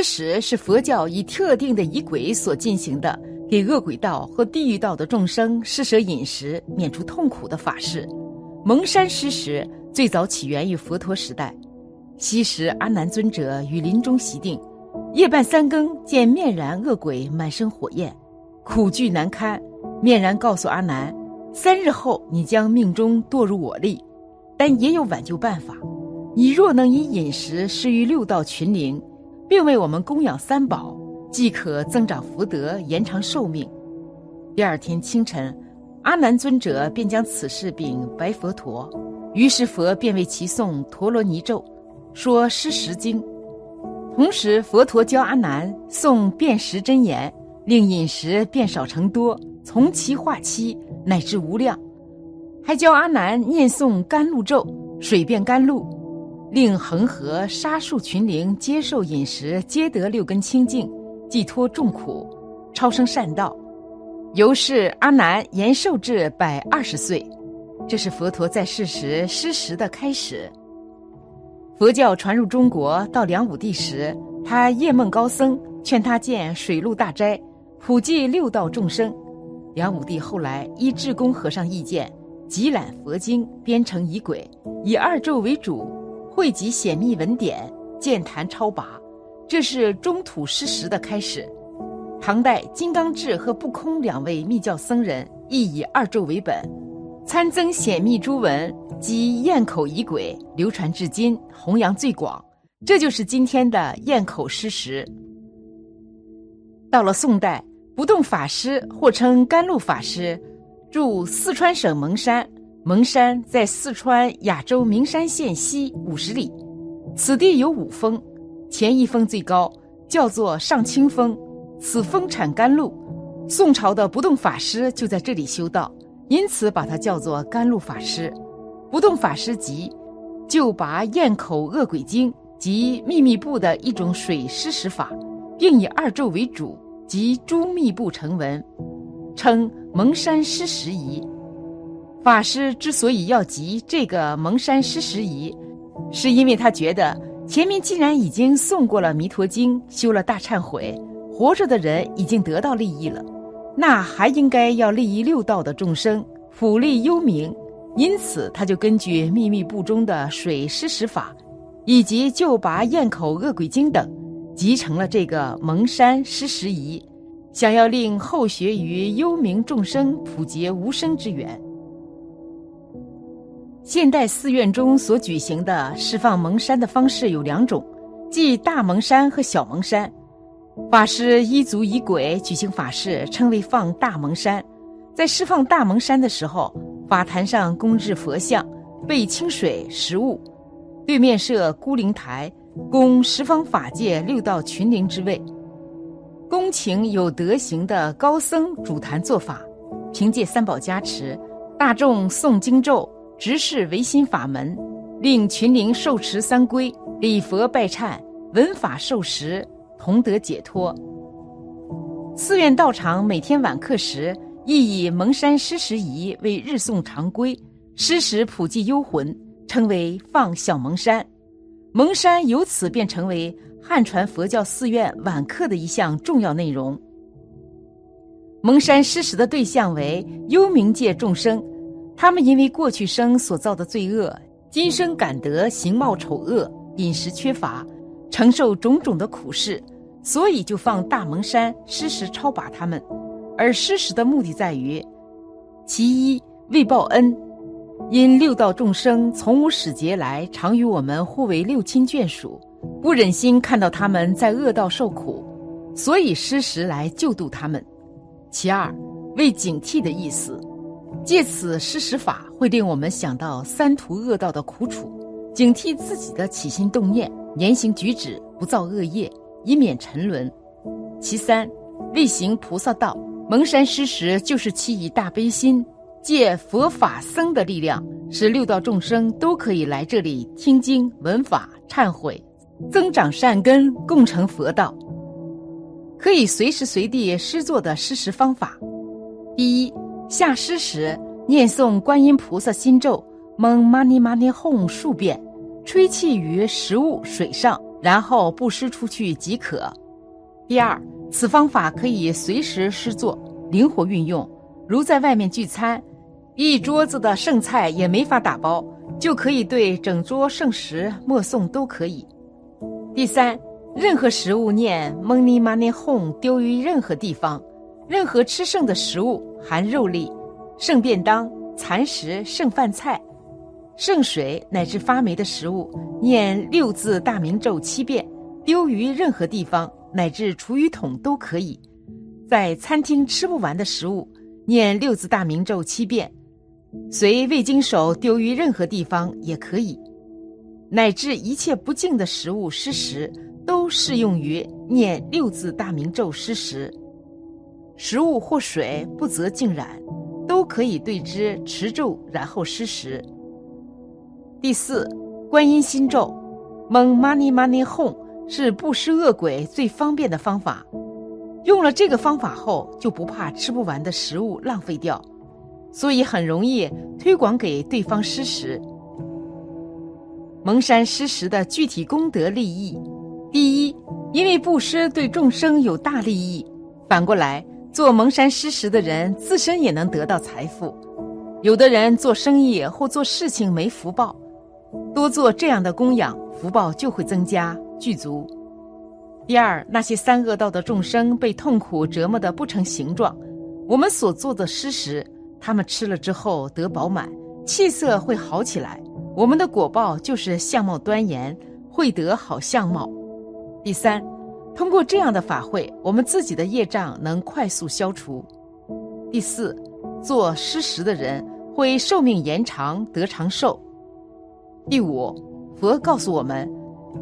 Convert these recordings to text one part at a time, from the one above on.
施食是佛教以特定的仪轨所进行的，给恶鬼道和地狱道的众生施舍饮食，免除痛苦的法事。蒙山施食最早起源于佛陀时代，昔时阿难尊者于林中席定，夜半三更见面燃恶鬼满身火焰，苦惧难堪。面然告诉阿难，三日后你将命中堕入我力，但也有挽救办法。你若能以饮食施于六道群灵。并为我们供养三宝，即可增长福德，延长寿命。第二天清晨，阿难尊者便将此事禀白佛陀，于是佛便为其诵陀罗尼咒，说施食经。同时，佛陀教阿难诵辨识真言，令饮食变少成多，从其化期乃至无量，还教阿难念诵甘露咒，水变甘露。令恒河沙数群灵接受饮食，皆得六根清净，寄脱众苦，超生善道。由是阿难延寿至百二十岁，这是佛陀在世时施食的开始。佛教传入中国到梁武帝时，他夜梦高僧劝他建水陆大斋，普济六道众生。梁武帝后来依智公和尚意见，集览佛经，编成仪轨，以二咒为主。汇集显密文典，建坛超拔，这是中土失时的开始。唐代金刚智和不空两位密教僧人亦以二咒为本，参增显密诸文及堰口仪轨，流传至今，弘扬最广。这就是今天的堰口失时。到了宋代，不动法师或称甘露法师，住四川省蒙山。蒙山在四川雅州名山县西五十里，此地有五峰，前一峰最高，叫做上清峰，此峰产甘露。宋朝的不动法师就在这里修道，因此把它叫做甘露法师。不动法师即就拔咽口恶鬼经及秘密部的一种水施食法，并以二咒为主，及诸密部成文，称蒙山施食仪。法师之所以要集这个蒙山施食仪，是因为他觉得前面既然已经诵过了《弥陀经》，修了大忏悔，活着的人已经得到利益了，那还应该要利益六道的众生，普利幽冥。因此，他就根据秘密部中的水施食法，以及救拔咽口恶鬼经等，集成了这个蒙山施食仪，想要令后学于幽冥众生普结无生之缘。现代寺院中所举行的释放蒙山的方式有两种，即大蒙山和小蒙山。法师依足仪轨举行法事，称为放大蒙山。在释放大蒙山的时候，法坛上供置佛像，备清水、食物，对面设孤灵台，供十方法界六道群灵之位。恭请有德行的高僧主坛做法，凭借三宝加持，大众诵经咒。直视唯心法门，令群灵受持三规，礼佛拜忏，闻法受食，同得解脱。寺院道场每天晚课时，亦以蒙山施食仪为日诵常规，施食普济幽魂，称为放小蒙山。蒙山由此便成为汉传佛教寺院晚课的一项重要内容。蒙山施食的对象为幽冥界众生。他们因为过去生所造的罪恶，今生感得形貌丑恶、饮食缺乏，承受种种的苦事，所以就放大蒙山施食超拔他们。而施食的目的在于：其一为报恩，因六道众生从无始劫来常与我们互为六亲眷属，不忍心看到他们在恶道受苦，所以施食来救度他们；其二为警惕的意思。借此施食法，会令我们想到三途恶道的苦楚，警惕自己的起心动念，言行举止不造恶业，以免沉沦。其三，力行菩萨道。蒙山施食就是其以大悲心，借佛法僧的力量，使六道众生都可以来这里听经闻法、忏悔，增长善根，共成佛道。可以随时随地施作的施食方法：第一，下施时念诵观音菩萨心咒，蒙玛尼玛尼哄数遍，吹气于食物水上，然后布施出去即可。第二。此方法可以随时施作，灵活运用。如在外面聚餐，一桌子的剩菜也没法打包，就可以对整桌剩食默诵都可以。第三，任何食物念蒙尼玛尼哄丢于任何地方，任何吃剩的食物含肉粒、剩便当、残食、剩饭菜、剩水乃至发霉的食物，念六字大明咒七遍，丢于任何地方。乃至厨余桶都可以，在餐厅吃不完的食物，念六字大明咒七遍，随未经手丢于任何地方也可以，乃至一切不净的食物失食，都适用于念六字大明咒失食。食物或水不择净染，都可以对之持咒，然后施食。第四，观音心咒，蒙 money money home。是不施恶鬼最方便的方法，用了这个方法后，就不怕吃不完的食物浪费掉，所以很容易推广给对方施食。蒙山施食的具体功德利益：第一，因为布施对众生有大利益；反过来，做蒙山施食的人自身也能得到财富。有的人做生意或做事情没福报，多做这样的供养，福报就会增加。具足。第二，那些三恶道的众生被痛苦折磨得不成形状，我们所做的施食，他们吃了之后得饱满，气色会好起来。我们的果报就是相貌端严，会得好相貌。第三，通过这样的法会，我们自己的业障能快速消除。第四，做施食的人会寿命延长，得长寿。第五，佛告诉我们。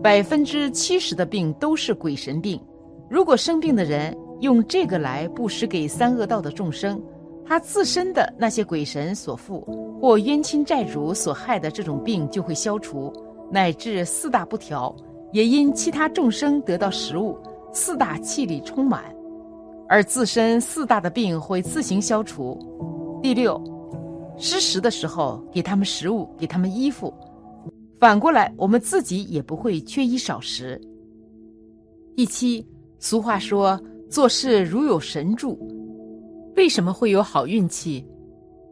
百分之七十的病都是鬼神病。如果生病的人用这个来布施给三恶道的众生，他自身的那些鬼神所附或冤亲债主所害的这种病就会消除，乃至四大不调，也因其他众生得到食物，四大气力充满，而自身四大的病会自行消除。第六，施食的时候给他们食物，给他们衣服。反过来，我们自己也不会缺衣少食。第七，俗话说做事如有神助，为什么会有好运气？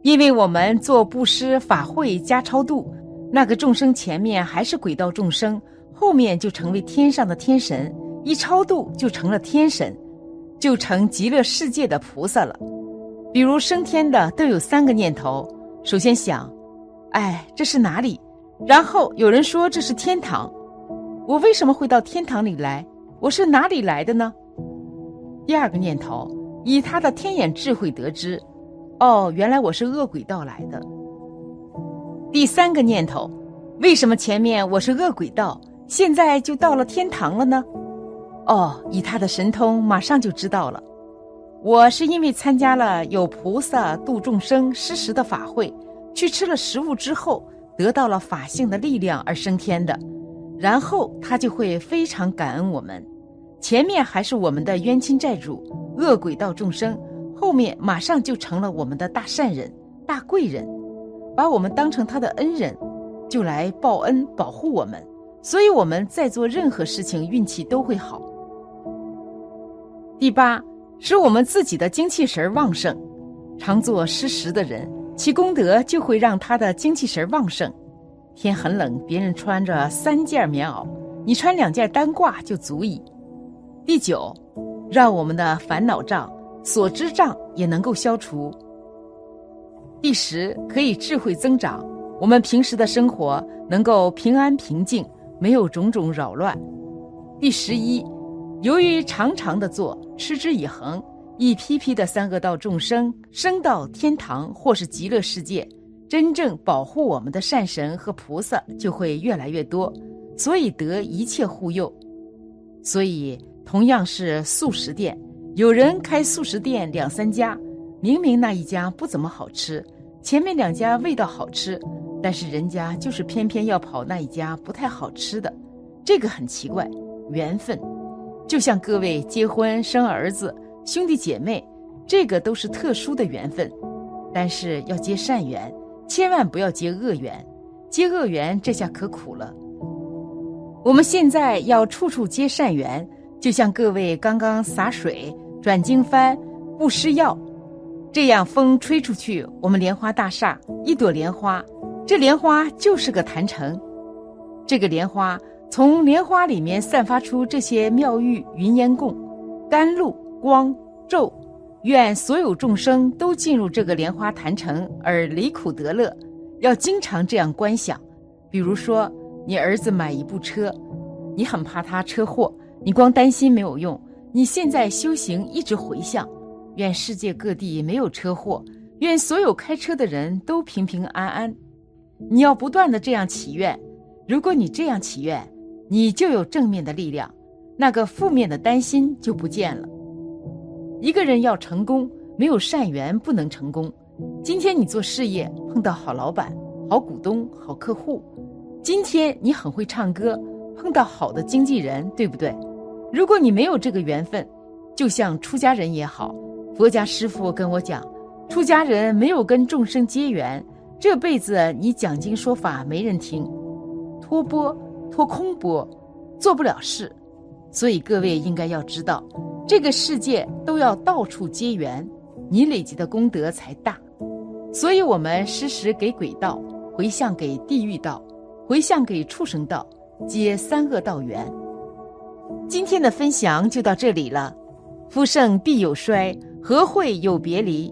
因为我们做布施法会加超度，那个众生前面还是鬼道众生，后面就成为天上的天神，一超度就成了天神，就成极乐世界的菩萨了。比如升天的都有三个念头：首先想，哎，这是哪里？然后有人说这是天堂，我为什么会到天堂里来？我是哪里来的呢？第二个念头，以他的天眼智慧得知，哦，原来我是恶鬼道来的。第三个念头，为什么前面我是恶鬼道，现在就到了天堂了呢？哦，以他的神通，马上就知道了，我是因为参加了有菩萨度众生施食的法会，去吃了食物之后。得到了法性的力量而升天的，然后他就会非常感恩我们。前面还是我们的冤亲债主、恶鬼道众生，后面马上就成了我们的大善人、大贵人，把我们当成他的恩人，就来报恩保护我们。所以我们在做任何事情，运气都会好。第八，使我们自己的精气神旺盛，常做施食的人。其功德就会让他的精气神旺盛。天很冷，别人穿着三件棉袄，你穿两件单褂就足矣。第九，让我们的烦恼障、所知障也能够消除。第十，可以智慧增长，我们平时的生活能够平安平静，没有种种扰乱。第十一，由于常常的做，持之以恒。一批批的三恶道众生升到天堂或是极乐世界，真正保护我们的善神和菩萨就会越来越多，所以得一切护佑。所以同样是素食店，有人开素食店两三家，明明那一家不怎么好吃，前面两家味道好吃，但是人家就是偏偏要跑那一家不太好吃的，这个很奇怪，缘分。就像各位结婚生儿子，兄弟姐妹，这个都是特殊的缘分，但是要结善缘，千万不要结恶缘。结恶缘，这下可苦了。我们现在要处处结善缘，就像各位刚刚洒水、转经幡、布施药，这样风吹出去，我们莲花大厦一朵莲花，这莲花就是个坛城。这个莲花从莲花里面散发出这些妙玉云烟供、甘露光咒，愿所有众生都进入这个莲花坛城而离苦得乐。要经常这样观想，比如说你儿子买一部车，你很怕他车祸，你光担心没有用。你现在修行一直回向，愿世界各地没有车祸，愿所有开车的人都平平安安。你要不断的这样祈愿，如果你这样祈愿，你就有正面的力量，那个负面的担心就不见了。一个人要成功，没有善缘不能成功。今天你做事业碰到好老板、好股东、好客户；今天你很会唱歌，碰到好的经纪人，对不对？如果你没有这个缘分，就像出家人也好，佛家师傅跟我讲，出家人没有跟众生结缘，这辈子你讲经说法没人听，托钵托空钵，做不了事。所以各位应该要知道，这个世界都要到处结缘，你累积的功德才大。所以，我们时时给鬼道回向，给地狱道回向，给畜生道接三恶道缘。今天的分享就到这里了。夫盛必有衰，和会有别离。